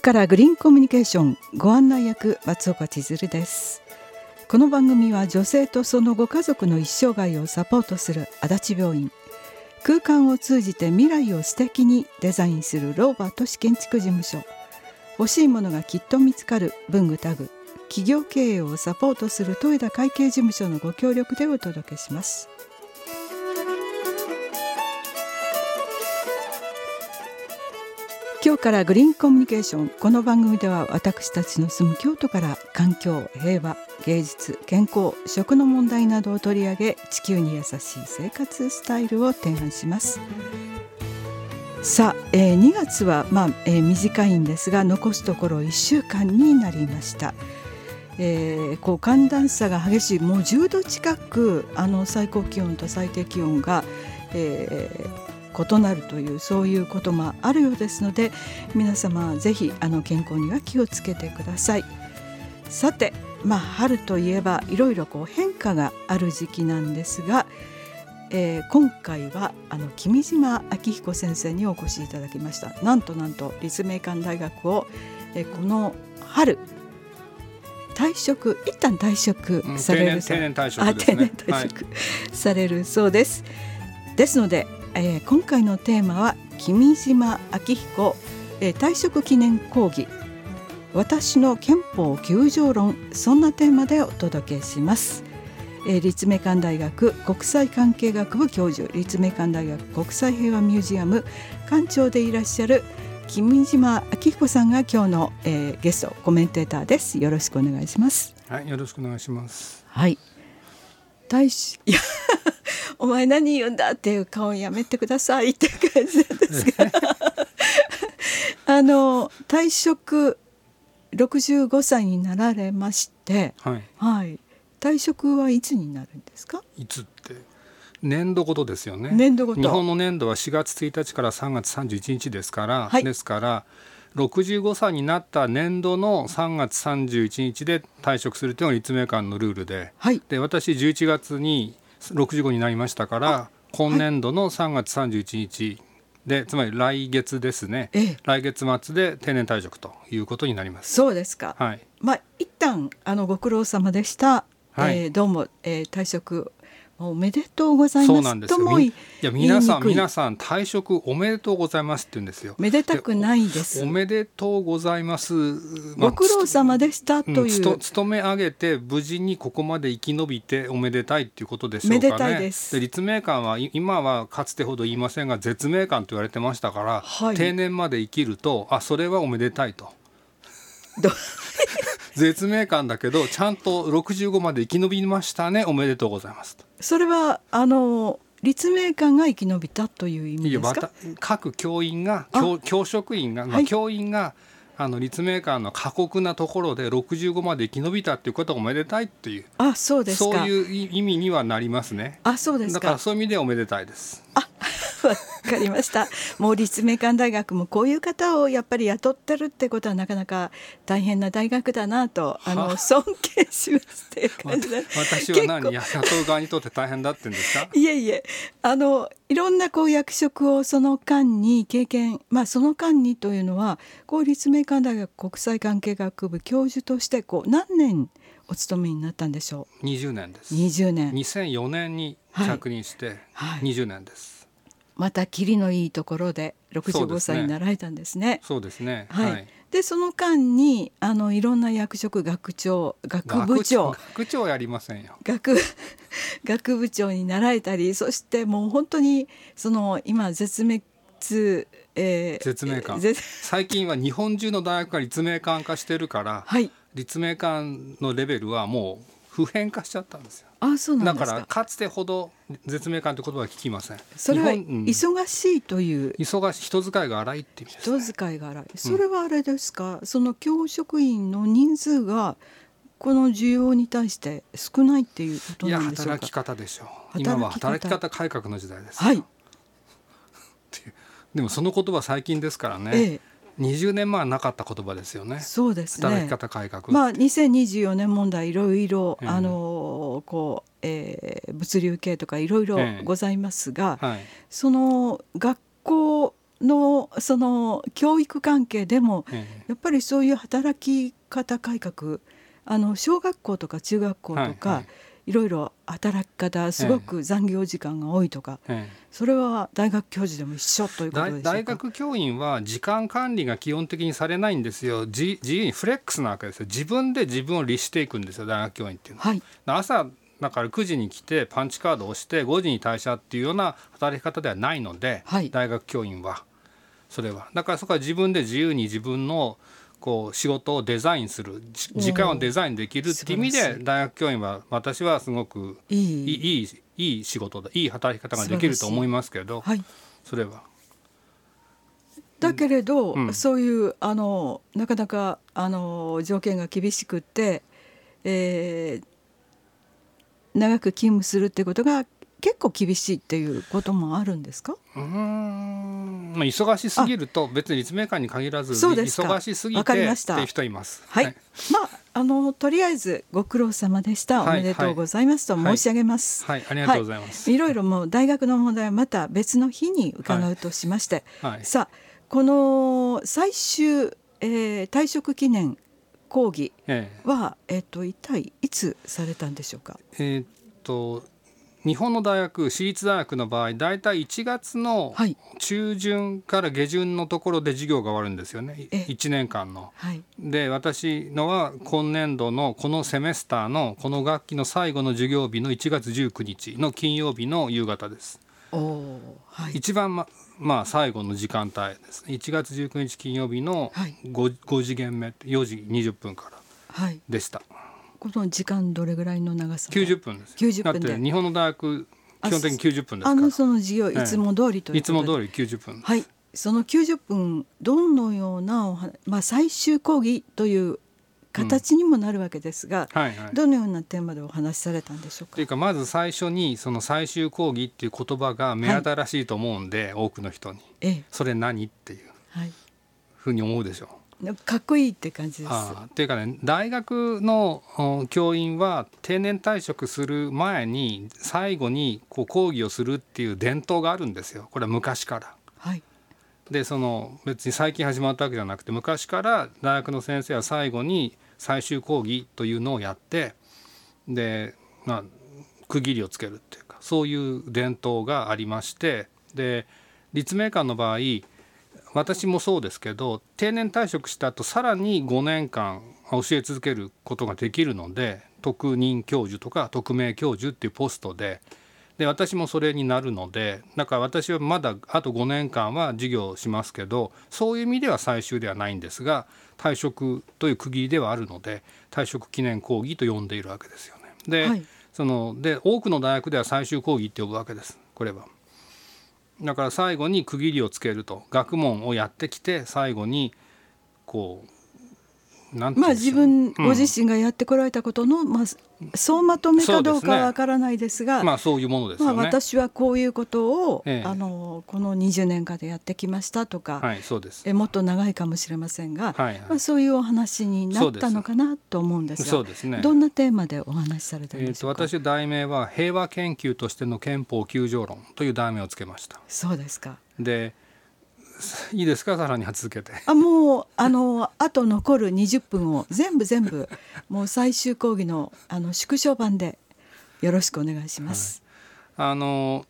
からグリーンコミュニケーションご案内役松岡千鶴です。この番組は女性とそのご家族の一生涯をサポートする足立病院。空間を通じて未来を素敵にデザインするローバー都市建築事務所。欲しいものがきっと見つかる文具タグ。企業経営をサポートする豊田会計事務所のご協力でお届けします。今日からグリーンコミュニケーション。この番組では私たちの住む京都から環境平和芸術健康食の問題などを取り上げ地球に優しい生活スタイルを提案します。さあ、えー、2月は、まあえー、短いんですが残すところ1週間になりました、えー、こう寒暖差が激しいもう10度近くあの最高気温と最低気温が、えー、異なるというそういうこともあるようですので皆様ぜひあの健康には気をつけてください。さて、まあ、春といえばいろいろこう変化がある時期なんですが、えー、今回はあの君島明彦先生にお越しいただきましたなんとなんと立命館大学を、えー、この春退職一旦退職される、定年退職、ね、定年退職、はい、されるそうです。ですのでえー、今回のテーマは君島明彦、えー、退職記念講義。私の憲法9条論そんなテーマでお届けします、えー、立命館大学国際関係学部教授立命館大学国際平和ミュージアム館長でいらっしゃる君島明彦さんが今日の、えー、ゲストコメンテーターです。よろしくお願いします。はいよろしくお願いします。はい。大使いやお前何言うんだっていう顔やめてくださいって感じですが。あの退職65歳になられまして、はい、はい、退職はいつになるんですか？いつって年度ごとですよね。年度ごと。日本の年度は4月1日から3月31日ですから、はい、ですから65歳になった年度の3月31日で退職するというのが立命館のルールで。はい、で私11月に65になりましたから今年度の3月31日でつまり来月ですね、ええ、来月末で定年退職ということになります。そうですか、はい、まあ一旦あのご苦労様でした、はい、えー、どうも、えー、退職おめでとうございます。そうなんですよ。いや皆さん皆さん退職おめでとうございますって言うんですよ。めでたくないです。おめでとうございます。まあ、ご苦労様でしたという。うん、勤め上げて無事にここまで生き延びておめでたいっていうことでしょうかね。めでたいです。で立命館は今はかつてほど言いませんが絶命館と言われてましたから、はい、定年まで生きるとあそれはおめでたいと。絶命感だけどちゃんと65まで生き延びましたね。おめでとうございます。それはあの立命館が生き延びたという意味ですか？各教員が教教職員が、まあ、教員があの立命館の過酷なところで65まで生き延びたっていうことがおめでたいっていう。あそうですそういう意味にはなりますね。あそうですだからそういう意味でおめでたいです。あ わかりました。もう立命館大学もこういう方をやっぱり雇ってるってことはなかなか大変な大学だなとあ。の尊敬しますっていう感じで。私は何雇う側にとって大変だってんですか？いえいえ。あのいろんなこう役職をその間に経験まあその間にというのはこう立命館大学国際関係学部教授としてこう何年お勤めになったんでしょう？20年です。20年。2004年に着任して20年です、はいまた切りのいいところで65歳になられたんですね。そうですね。はい。はい、でその間にあのいろんな役職学長学部長学長やりませんよ。学 学部長になられたりそしてもう本当にその今絶滅えー、絶命館最近は日本中の大学が立命館化してるから、はい、立命館のレベルはもう普遍化しちゃったんですよ。あそうなんだからかつてほど絶命感という言葉は聞きません。それは忙しいという、うん、忙しい人使いが荒いって意味です、ね、人使いが荒い。それはあれですか？うん、その教職員の人数がこの需要に対して少ないっていうことなんでしょうか？働き方でしょう。今は働き方改革の時代です。はい。でもその言葉最近ですからね。ええ20年前はなかった言葉ですよね。そうですね。働き方改革。まあ2024年問題いろいろ、あのこう、えー、物流系とかいろいろございますが、えーはい、その学校のその教育関係でも、やっぱりそういう働き方改革あの小学校とか中学校とか、はいはいいろいろ働き方すごく残業時間が多いとか、ええ、それは大学教授でも一緒ということで大学教員は時間管理が基本的にされないんですよ。自由にフレックスなわけですよ。自分で自分を律していくんですよ大学教員っていうのは。はい、朝だから9時に来てパンチカードを押して5時に退社っていうような働き方ではないので、はい、大学教員は。それは。だからそこは自分で自由に自分のこう仕事をデザインする時間をデザインできるっていう意味で大学教員は私はすごくいい。いい仕事だいい働き方ができると思いますけど、はい、それは。だけれど、うん、そういうあのなかなかあの条件が厳しくって、えー、長く勤務するってことが結構厳しいっていうこともあるんですか？うん。まあ忙しすぎると別に立命館に限らず忙しすぎてっていう人います。はい、はい、まああのとりあえずご苦労様でした、おめでとうございますと申し上げます。はい、はい、ありがとうございます。い、ろいろもう大学の問題はまた別の日に伺うとしまして、さあこの最終、えー、退職記念講義は、え。ー、えー、と一体いつされたんでしょうか？えー、っと日本の大学私立大学の場合大体1月の中旬から下旬のところで授業が終わるんですよね、はい、1年間の。はい、で私のは今年度のこのセメスターのこの学期の最後の授業日の1月19日の金曜日の夕方です。おはい、一番ままあ最後の時間帯ですね。1月19日金曜日の 5,、はい、5次元目4時20分からでした。はいこの時間どれぐらいの長さ九十分です。90分で。日本の大学基本的に九十分ですあのその授業いつも通りといつも通り九十分。はい。その九十分どのようなまあ、最終講義という形にもなるわけですが、うんはいはい、どのようなテーマでお話しされたんでしょうか？というかまず最初にその最終講義っていう言葉が目新しいと思うんで、はい、多くの人に、ええ、それ何？っていう、はい、ふうに思うでしょう。かっこいいって感じです。っていうかね大学の教員は定年退職する前に最後にこう講義をするっていう伝統があるんですよこれは昔から。はい、でその別に最近始まったわけじゃなくて昔から大学の先生は最後に最終講義というのをやってで、まあ、区切りをつけるっていうかそういう伝統がありましてで立命館の場合私もそうですけど定年退職した後さらに5年間教え続けることができるので特任教授とか特命教授っていうポストでで私もそれになるのでだから私はまだあと5年間は授業をしますけどそういう意味では最終ではないんですが退職という区切りではあるので退職記念講義と呼んでいるわけですよね。ではい、そので多くの大学では最終講義って呼ぶわけですこれは。だから最後に区切りをつけると。学問をやってきて最後にこうまあ自分ご自身がやってこられたことの、まあ、総まとめかどうかはわからないですが、ね、まあそういうものです、ね、まあ、私はこういうことを、ええ、あのこの20年間でやってきましたとか、はい、そうです。えもっと長いかもしれませんが、はいはい、まあ、そういうお話になったのかなと思うんですがそうです、ね、どんなテーマでお話しされたんでしょうか、えー、私題名は「平和研究としての憲法9条論」という題名をつけました。そうですか。でいいですか？さらに続けてあもうあのあと残る20分を全部全部もう最終講義のあの縮小版でよろしくお願いします。はい、あの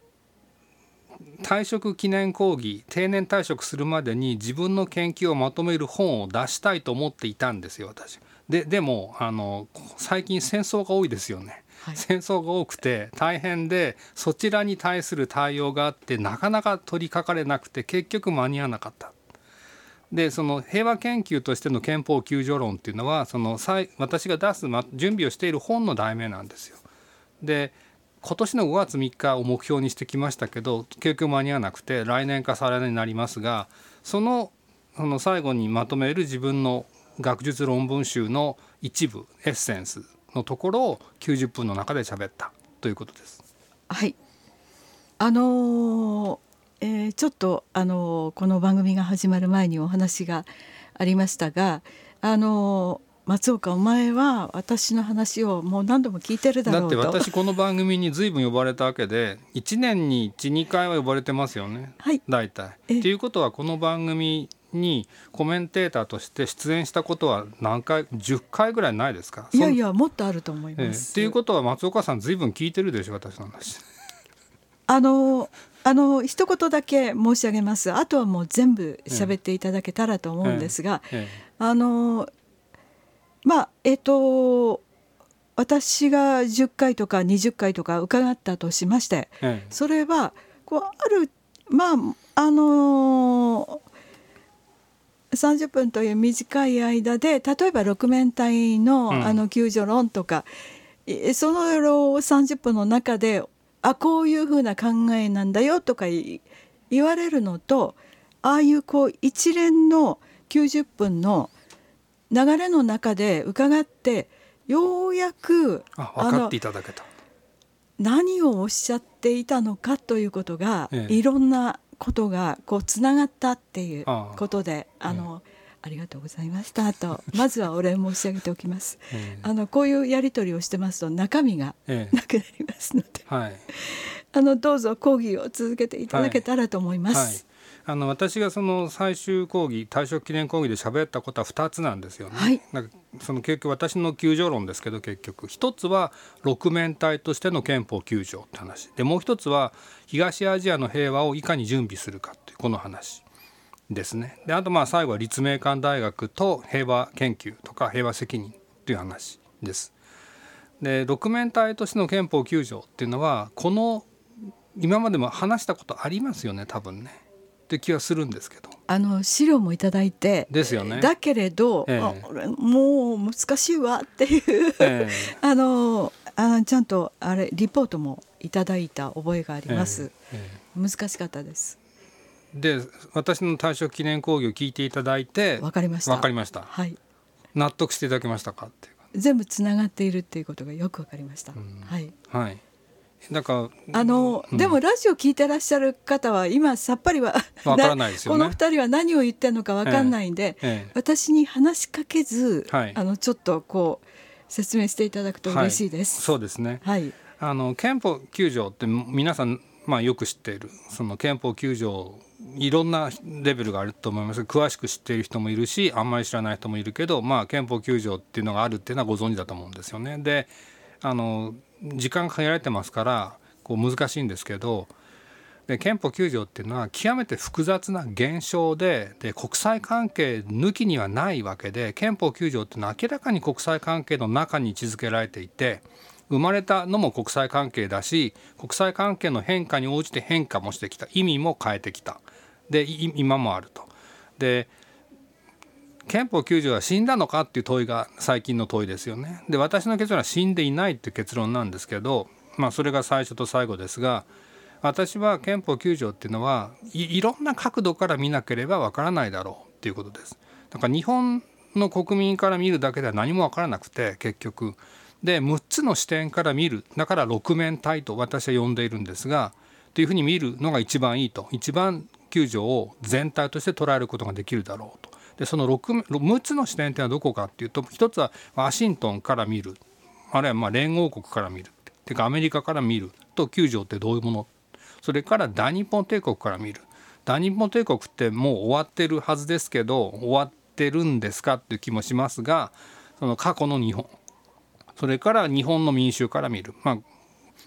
退職記念講義定年退職するまでに自分の研究をまとめる本を出したいと思っていたんですよ私。ででもあの最近戦争が多いですよね。戦争が多くて大変でそちらに対する対応があってなかなか取りかかれなくて結局間に合わなかった。でその平和研究としての憲法救助論っていうのはその私が出す準備をしている本の題名なんですよ。で今年の5月3日を目標にしてきましたけど結局間に合わなくて来年か再来年になりますがそのその最後にまとめる自分の学術論文集の一部エッセンスのところを90分の中で喋ったということです。はいあのー、えー、ちょっと、あのー、この番組が始まる前にお話がありましたが、あの松岡お前は私の話をもう何度も聞いてるだろうと。だって私この番組に随分呼ばれたわけで1年に12回は呼ばれてますよね、はい、大体。っていうことはこの番組にコメンテーターとして出演したことは何回10回ぐらいないですか？いやいやもっとあると思います。えっていうことは松岡さん随分聞いてるでしょ私の話。あのあの一言だけ申し上げます。あとはもう全部喋っていただけたらと思うんですが、え。ええ、あのまあえっ、と私が10回とか20回とか伺ったとしまして、それはこうあるまああの30分という短い間で例えば六面体の,、あの救助論とかその30分の中であこういうふうな考えなんだよとか言われるのとああいうこう一連の90分の流れの中で伺ってようやくあ分かっていただけた。何をおっしゃっていたのかということが、ええ、いろんなことがこうつながったっていうことであの、ありがとうございましたと まずはお礼申し上げておきます。えー、あのこういうやり取りをしてますと中身がなくなりますので、えーはい、あのどうぞ講義を続けていただけたらと思います。はいはいあの私がその最終講義退職記念講義で喋ったことは2つなんですよね。はい、その結局私の救助論ですけど結局一つは六面体としての憲法救助って話でもう一つは東アジアの平和をいかに準備するかっていうこの話ですね。であとまあ最後は立命館大学と平和研究とか平和責任という話です。で六面体としての憲法9条っていうのはこの今までも話したことありますよね多分ね。って気がするんですけど。あの資料もいただいてですよね。だけれど、ええ、もう難しいわっていう、え、あのあのちゃんとあれリポートもいただいた覚えがあります。難しかったです。で私の退職記念講義を聞いていただいてわかりました。わかりました。はい。納得していただけましたかって全部つながっているっていうことがよくわかりました、うん、はい。はいなんかあの、うん、でもラジオ聞いてらっしゃる方は今さっぱりはわからないですよ、ね、この二人は何を言ってるのかわかんないんで、えええ、私に話しかけず、はい、あのちょっとこう説明していただくと嬉しいです。はい、そうですね。はい。あの憲法9条って皆さんまあよく知っているその憲法9条いろんなレベルがあると思います詳しく知っている人もいるしあんまり知らない人もいるけど、まあ、憲法9条っていうのがあるっていうのはご存知だと思うんですよね。であの時間が限られてますからこう難しいんですけどで憲法9条っていうのは極めて複雑な現象でで国際関係抜きにはないわけで憲法9条っていうのは明らかに国際関係の中に位置づけられていて生まれたのも国際関係だし国際関係の変化に応じて変化もしてきた意味も変えてきたで今もあると。で憲法9条は死んだのかっていう問いが最近の問いですよね。で私の結論は死んでいないっていう結論なんですけど、まあ、それが最初と最後ですが私は憲法9条っていうのはいいろんな角度から見なければわからないだろうっていうことです。だから日本の国民から見るだけでは何もわからなくて結局で6つの視点から見るだから六面体と私は呼んでいるんですがというふうに見るのが一番いいと一番9条を全体として捉えることができるだろうと。でその 6, 6つの視点というのはどこかっていうと一つはワシントンから見る。あるいはまあ連合国から見るって。いうかアメリカから見ると9条ってどういうもの？それから大日本帝国から見る。大日本帝国ってもう終わってるはずですけど終わってるんですかっていう気もしますがその過去の日本。それから日本の民衆から見る。まあ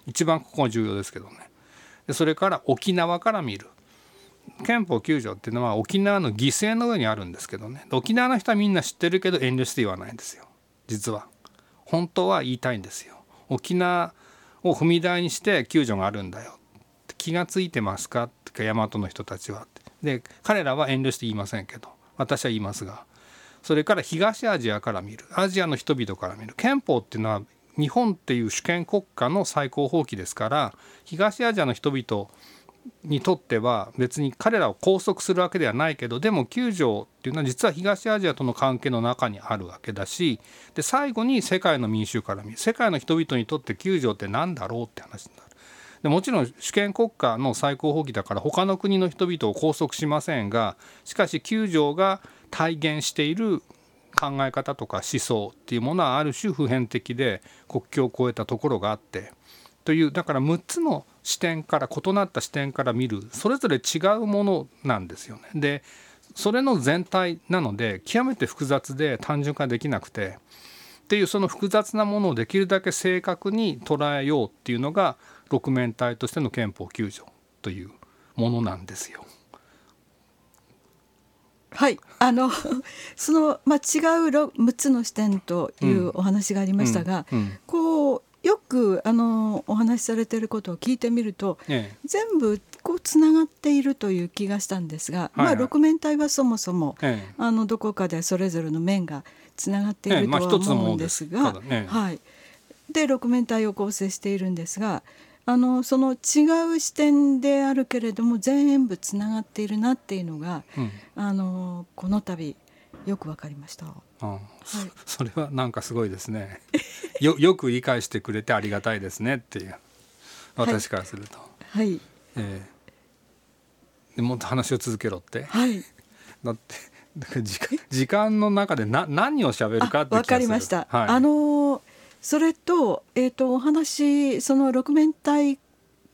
一番ここが重要ですけどね。でそれから沖縄から見る。憲法9条っていうのは沖縄の犠牲の上にあるんですけどね。沖縄の人はみんな知ってるけど遠慮して言わないんですよ。実は。本当は言いたいんですよ。沖縄を踏み台にして救助があるんだよ。気が付いてますか？ってか大和の人たちはで彼らは遠慮して言いませんけど私は言いますが。それから東アジアから見る。アジアの人々から見る。憲法っていうのは日本っていう主権国家の最高法規ですから東アジアの人々にとっては別に彼らを拘束するわけではないけどでも9条っていうのは実は東アジアとの関係の中にあるわけだしで最後に世界の民衆から見世界の人々にとって9条って何だろうって話になる。でもちろん主権国家の最高法規だから他の国の人々を拘束しませんがしかし9条が体現している考え方とか思想っていうものはある種普遍的で国境を越えたところがあってというだから6つの視点から異なった視点から見るそれぞれ違うものなんですよね。でそれの全体なので極めて複雑で単純化できなくてっていうその複雑なものをできるだけ正確に捉えようっていうのが六面体としての憲法9条というものなんですよ。はいあのその、まあ、違う6つの視点というお話がありましたが、うんうんうん、こうよくあのお話しされていることを聞いてみると、ええ、全部こうつながっているという気がしたんですが、はいはい、まあ、六面体はそもそも、え、あのどこかでそれぞれの面がつながっているとは思うんですが、はい、で六面体を構成しているんですがあのその違う視点であるけれども全部つながっているなっていうのが、うん、あのこの度よくわかりました。うんはい、それはなんかすごいですね。よよく理解してくれてありがたいですねっていう私からすると。はい。えー、でもっと話を続けろって。はい。だって時間時間の中でな何を喋るかってわかりました。はい、あのそれとえっ、ー、とお話その六面体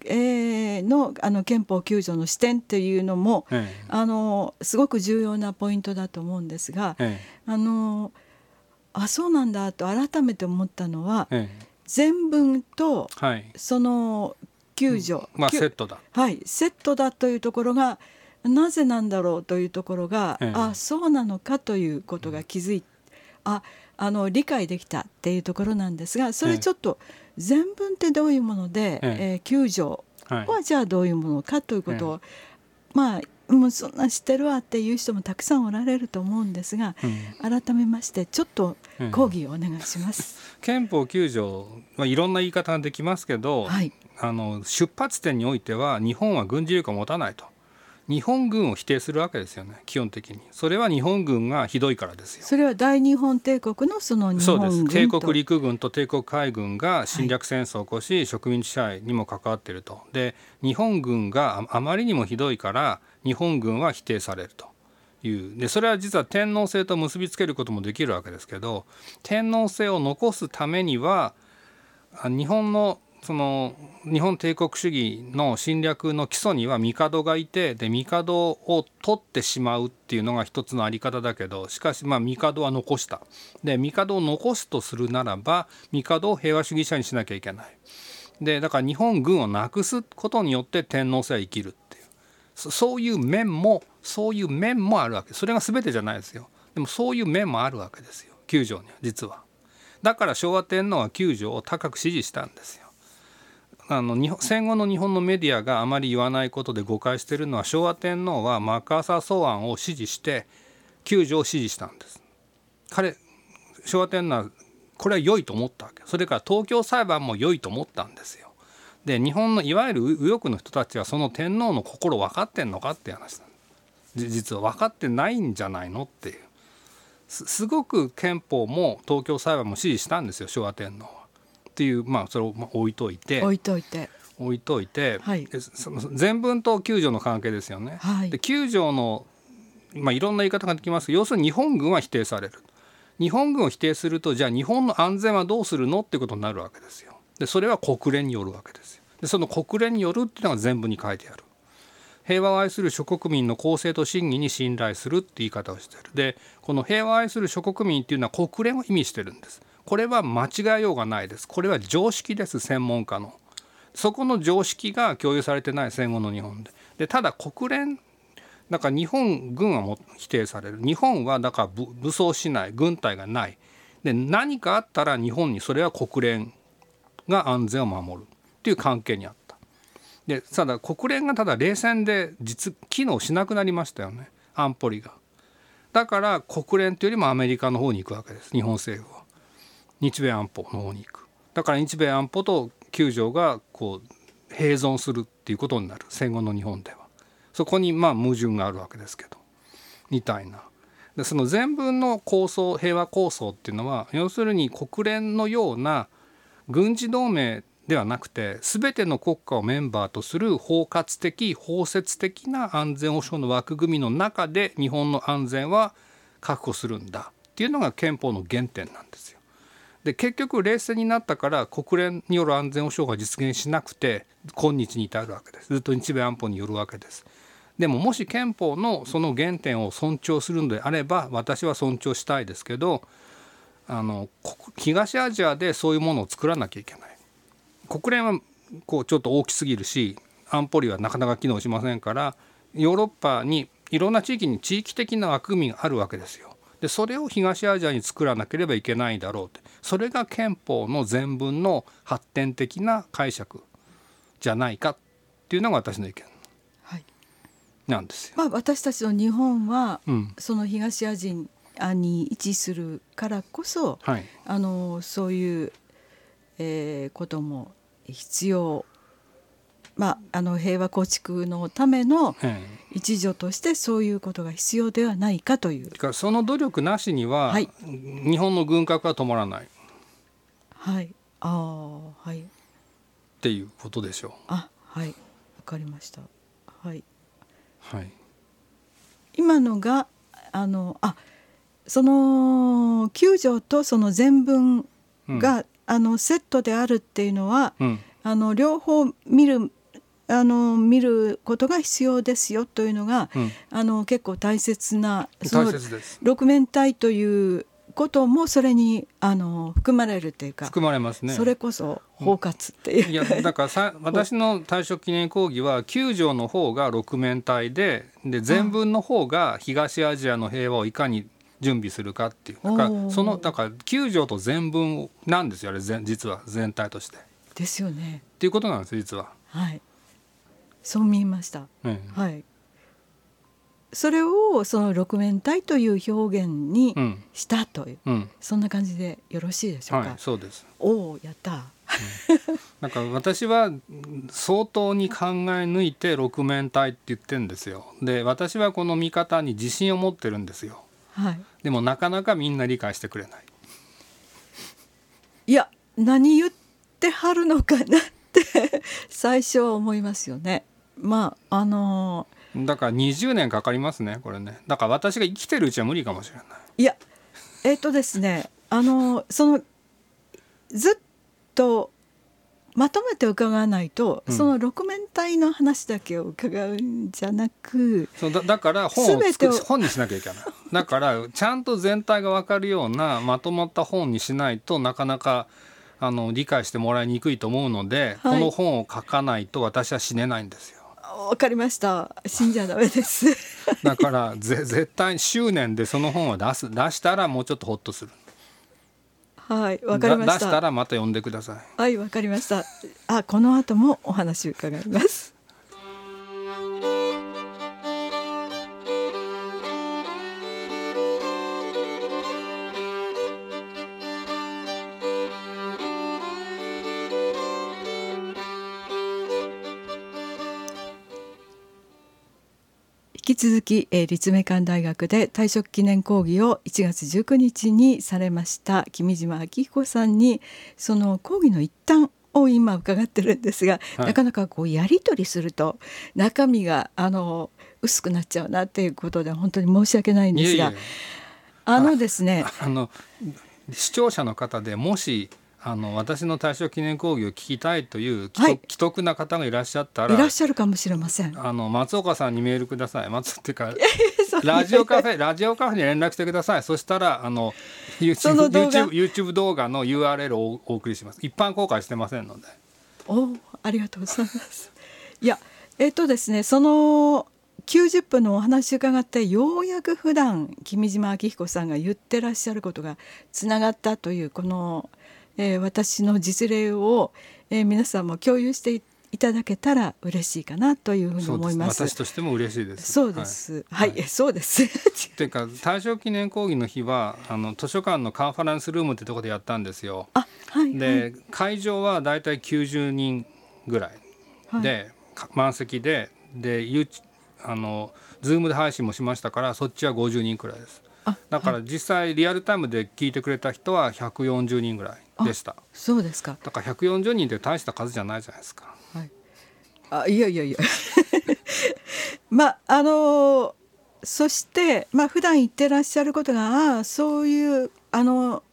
えー、のあの憲法9条の視点っていうのも、ええ、あのすごく重要なポイントだと思うんですが、え、あのあそうなんだと改めて思ったのは、全文と、はい、その9条、うん、まあ、セットだ。はい。セットだというところがなぜなんだろうというところが、あそうなのかということが気づいああの理解できたっていうところなんですがそれちょっと全文ってどういうもので、ええ。ー、9条はじゃあどういうものかということを、まあもうそんな知ってるわっていう人もたくさんおられると思うんですが、うん、改めましてちょっと講義をお願いします。うん、憲法9条はいろんな言い方ができますけど、はい、あの出発点においては日本は軍事力を持たないと。日本軍を否定するわけですよね基本的に。それは日本軍がひどいからですよ。それは大日本帝国のその日本軍そうです。帝国陸軍と帝国海軍が侵略戦争を起こし、はい、植民地支配にも関わっていると。で日本軍があまりにもひどいから日本軍は否定されると。いう。でそれは実は天皇制と結びつけることもできるわけですけど天皇制を残すためには日本のその日本帝国主義の侵略の基礎には帝がいてで帝を取ってしまうっていうのが一つのあり方だけどしかしまあ帝は残した。で帝を残すとするならば帝を平和主義者にしなきゃいけない。でだから日本軍をなくすことによって天皇制は生きるっていう。そういう面もそういう面もあるわけ。それが全てじゃないですよ。でもそういう面もあるわけですよ。9条には実は。だから昭和天皇は9条を高く支持したんですよ。あの戦後の日本のメディアがあまり言わないことで誤解しているのは昭和天皇はマカーサー草案を支持して救助を支持したんです。彼昭和天皇はこれは良いと思ったわけ。それから東京裁判も良いと思ったんですよ。で日本のいわゆる右翼の人たちはその天皇の心分かってんのかって話実は分かってないんじゃないのっていう。すごく憲法も東京裁判も支持したんですよ昭和天皇は。っていうまあそれを置いといて置いといて置いといて、はい、その全文と9条の関係ですよね。はい、で9条の、まあ、いろんな言い方ができます要するに日本軍は否定される。日本軍を否定するとじゃあ日本の安全はどうするのってことになるわけですよ。でそれは国連によるわけですよ。でその国連によるっていうのが全部に書いてある。平和を愛する諸国民の公正と真偽に信頼するって言い方をしている。でこの平和を愛する諸国民っていうのは国連を意味してるんです。これは間違えようがないです。これは常識です専門家の。そこの常識が共有されてない戦後の日本で。でただ国連だから日本軍はも否定される。日本はだから武装しない。軍隊がない。で何かあったら日本にそれは国連が安全を守る。っていう関係にあった。でただ国連がただ冷戦で実機能しなくなりましたよね。安保理が。だから国連というよりもアメリカの方に行くわけです。日本政府は。日米安保の方に行く。だから日米安保と9条がこう併存するっていうことになる。戦後の日本では。そこにまあ矛盾があるわけですけど。みたいな。でその全文の構想平和構想っていうのは要するに国連のような軍事同盟ではなくて全ての国家をメンバーとする包括的包摂的な安全保障の枠組みの中で日本の安全は確保するんだっっていうのが憲法の原点なんですよ。で結局冷戦になったから国連による安全保障が実現しなくて今日に至るわけですずっと日米安保によるわけです。でももし憲法のその原点を尊重するのであれば私は尊重したいですけどあの東アジアでそういうものを作らなきゃいけない。国連はこうちょっと大きすぎるし安保理はなかなか機能しませんからヨーロッパにいろんな地域に地域的な枠組みがあるわけですよ。でそれを東アジアに作らなければいけないだろうってそれが憲法の全文の発展的な解釈じゃないかっていうのが私の意見。なんですよ。まあ、私たちの日本は、うん、その東アジアに位置するからこそ、はい、あのそういう、えー、ことも必要まあ、あの平和構築のための一助としてそういうことが必要ではないかという。その努力なしには、はい、日本の軍拡は止まらない。はい、ああはい。っていうことでしょう。あはいわかりました。はい。はい。今のがあのあその9条とその全文が、うん、あのセットであるっていうのは、うん、あの両方見るあの見ることが必要ですよというのが、うん、あの結構大切なその六面体ということもそれにあの含まれるというか含まれますね。それこそ包括っていう、いやだからさ 私の退職記念講義は9条の方が六面体でで全文の方が東アジアの平和をいかに準備するかっていう。だからそのだから9条と全文なんですよあれ実は全体として。ですよね。っていうことなんです実は。はいそう見えました、うん、はい。それをその六面体という表現にしたという、うん、そんな感じでよろしいでしょうか、はい、そうです。おおやった、うん、なんか私は相当に考え抜いて六面体って言ってるんですよ。で私はこの見方に自信を持ってるんですよ、はい、でもなかなかみんな理解してくれない。いや何言ってはるのかなって最初は思いますよねまああのー、だから20年かかりますねこれね。だから私が生きてるうちは無理かもしれない。いやえっ、ー、とですねあのー、そのずっとまとめて伺わないと、うん、その六面体の話だけを伺うんじゃなくそうだだから本を作本にしなきゃいけない。だからちゃんと全体が分かるようなまとまった本にしないとなかなかあの理解してもらいにくいと思うので、はい、この本を書かないと私は死ねないんですよ。わかりました。死んじゃダメです。だからぜ絶対執念でその本を出す出したらもうちょっとほっとする。はいわかりました。出したらまた呼んでください。はいわかりました。あこの後もお話伺います続き、えー、立命館大学で退職記念講義を1月19日にされました君島明彦さんにその講義の一端を今伺ってるんですが、はい、なかなかこうやり取りすると中身があの薄くなっちゃうなっていうことで本当に申し訳ないんですが。あのですね。あの視聴者の方でもしあの私の大正記念講義を聞きたいという既,、はい、な方がいらっしゃったらいらっしゃるかもしれません。あの松岡さんにメールください。松っていうか ラジオカフェラジオカフェに連絡してください。そしたらあの YouTube, YouTube, YouTube 動画の URL をお送りします。一般公開してませんので。おありがとうございます。いやえっ、ー、とですねその90分のお話伺ってようやく普段君島明彦さんが言ってらっしゃることがつながったというこのえー、私の実例を、えー、皆さんも共有していただけたら嬉しいかなというふうに思います。私としても嬉しいです。そうです。はい、はい、そうです。というか大正記念講義の日はあの図書館のカンファレンスルームってところでやったんですよ。あ、はい。で、はい、会場はだいたい90人ぐらいで、はい、満席でであのズームで配信もしましたからそっちは50人くらいです。だから実際リアルタイムで聞いてくれた人は140人ぐらい。でした。そうですか。だから140人って大した数じゃないじゃないですか、はい、あいやいやいや。まああのー、そしてまあ普段言ってらっしゃることがあそういうあの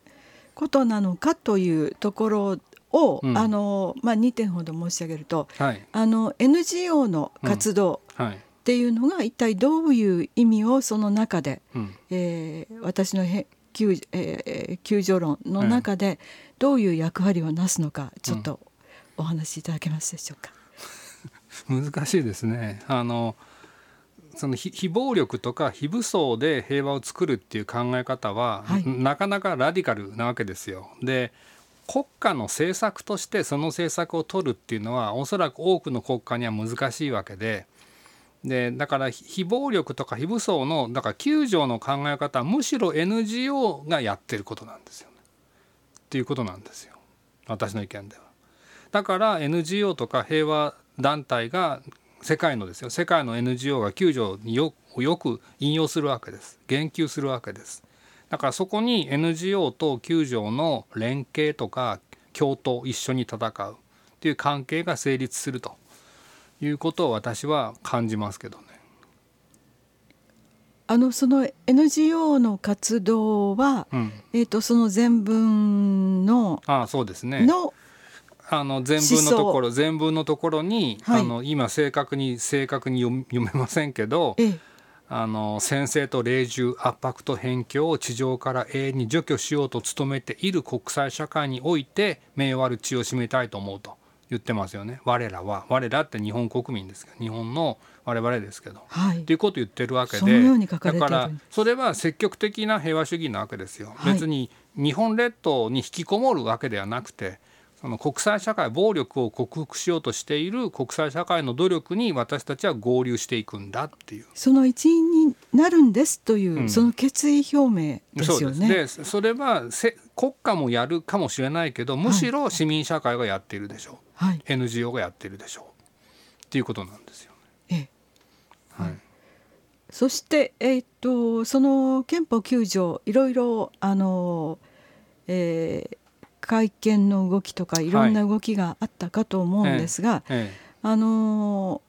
ことなのかというところを、うん、あのまあ、2点ほど申し上げると、はい、あの NGO の活動っていうのが一体どういう意味をその中で、うん、えー、私のへ救,、えー、救助論の中でどういう役割をなすのかちょっとお話しいただけますでしょうか。難しいですね。あのその非暴力とか非武装で平和を作るっていう考え方は、はい、なかなかラディカルなわけですよ。で国家の政策としてその政策を取るっていうのはおそらく多くの国家には難しいわけででだから非暴力とか非武装のだから救助の考え方はむしろ NGO がやってることなんですよね。っていうことなんですよ。私の意見では。だから NGO とか平和団体が世界のですよ。世界の NGO が救助によよく引用するわけです。言及するわけです。だからそこに NGO と救助の連携とか共闘一緒に戦うっていう関係が成立すると。いうことを私は感じますけどね。あのその NGO の活動は、うん、えーと、その全文のあそうですね。のあの全文のところ全文のところに、はい、あの今正確に正確に読めませんけど、ええ、あの先制と霊獣圧迫と辺境を地上から永遠に除去しようと努めている国際社会において名誉ある地を占めたいと思うと。言ってますよね。我らは。我らって日本国民ですけど日本の我々ですけど、はい、っていうことを言ってるわけでだからそれは積極的な平和主義なわけですよ、はい、別に日本列島に引きこもるわけではなくてその国際社会暴力を克服しようとしている国際社会の努力に私たちは合流していくんだっていう。その一員になるんですという、うん、その決意表明ですよね。でそれはせ国家もやるかもしれないけどむしろ市民社会がやっているでしょう、はい、NGO がやっているでしょう。っていうことなんですよね。ええ。はい、そして、えー、っとその憲法9条いろいろあの、えー、会見の動きとかい。ろんな動きがあったかと思うんですが、はいあの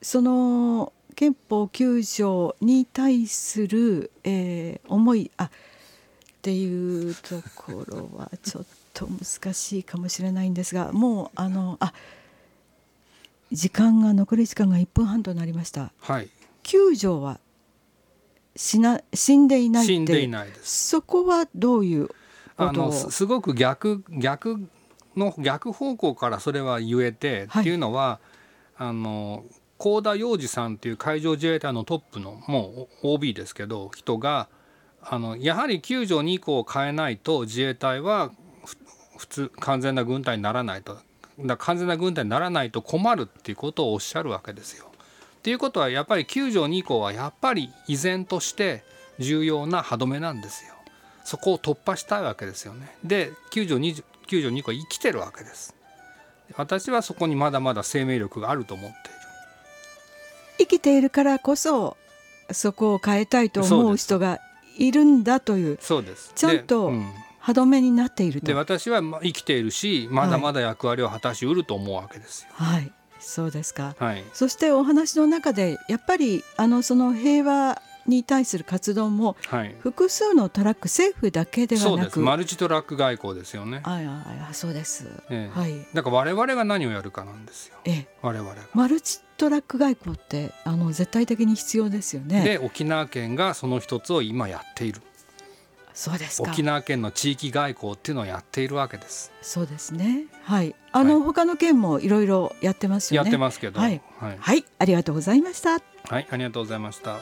その憲法9条に対する、えー、思いあっていうところはちょっと難しいかもしれないんですがもうあのあ時間が残り時間が1分半となりました。はい、9条は死な死んでいない死んでいないです。そこはどういうあのすごく逆逆の逆方向からそれは言えて、はい、っていうのはあの幸田洋二さんっていう海上自衛隊のトップのもう OB ですけど人があのやはり9条2項を変えないと自衛隊は普通完全な軍隊にならないとだ完全な軍隊にならないと困るっていうことをおっしゃるわけですよ。っていうことはやっぱり9条2項はやっぱり依然として重要な歯止めなんですよ。そこを突破したいわけですよね。で9条 ,2 9条2個生きてるわけです。私はそこにまだまだ生命力があると思っている。生きているからこそそこを変えたいと思う人がいるんだというそうです。ちゃんと歯止めになっていると。で私は生きているしまだまだ役割を果たしうると思うわけですよ。はい、そうですか、はい、そしてお話の中でやっぱりあのその平和に対する活動も、複数のトラック政府だけではなくマルチトラック外交ですよね。ああそうです、ええ、はい。だから我々が何をやるかなんですよ、ええ、我々が。マルチトラック外交ってあの絶対的に必要ですよね。で沖縄県がその一つを今やっている。そうです沖縄県の地域外交っていうのをやっているわけです。そうですね。はい。あの、はい、他の県もいろいろやってますよね。やってますけど、はい、はい、はい、ありがとうございました。はい。ありがとうございました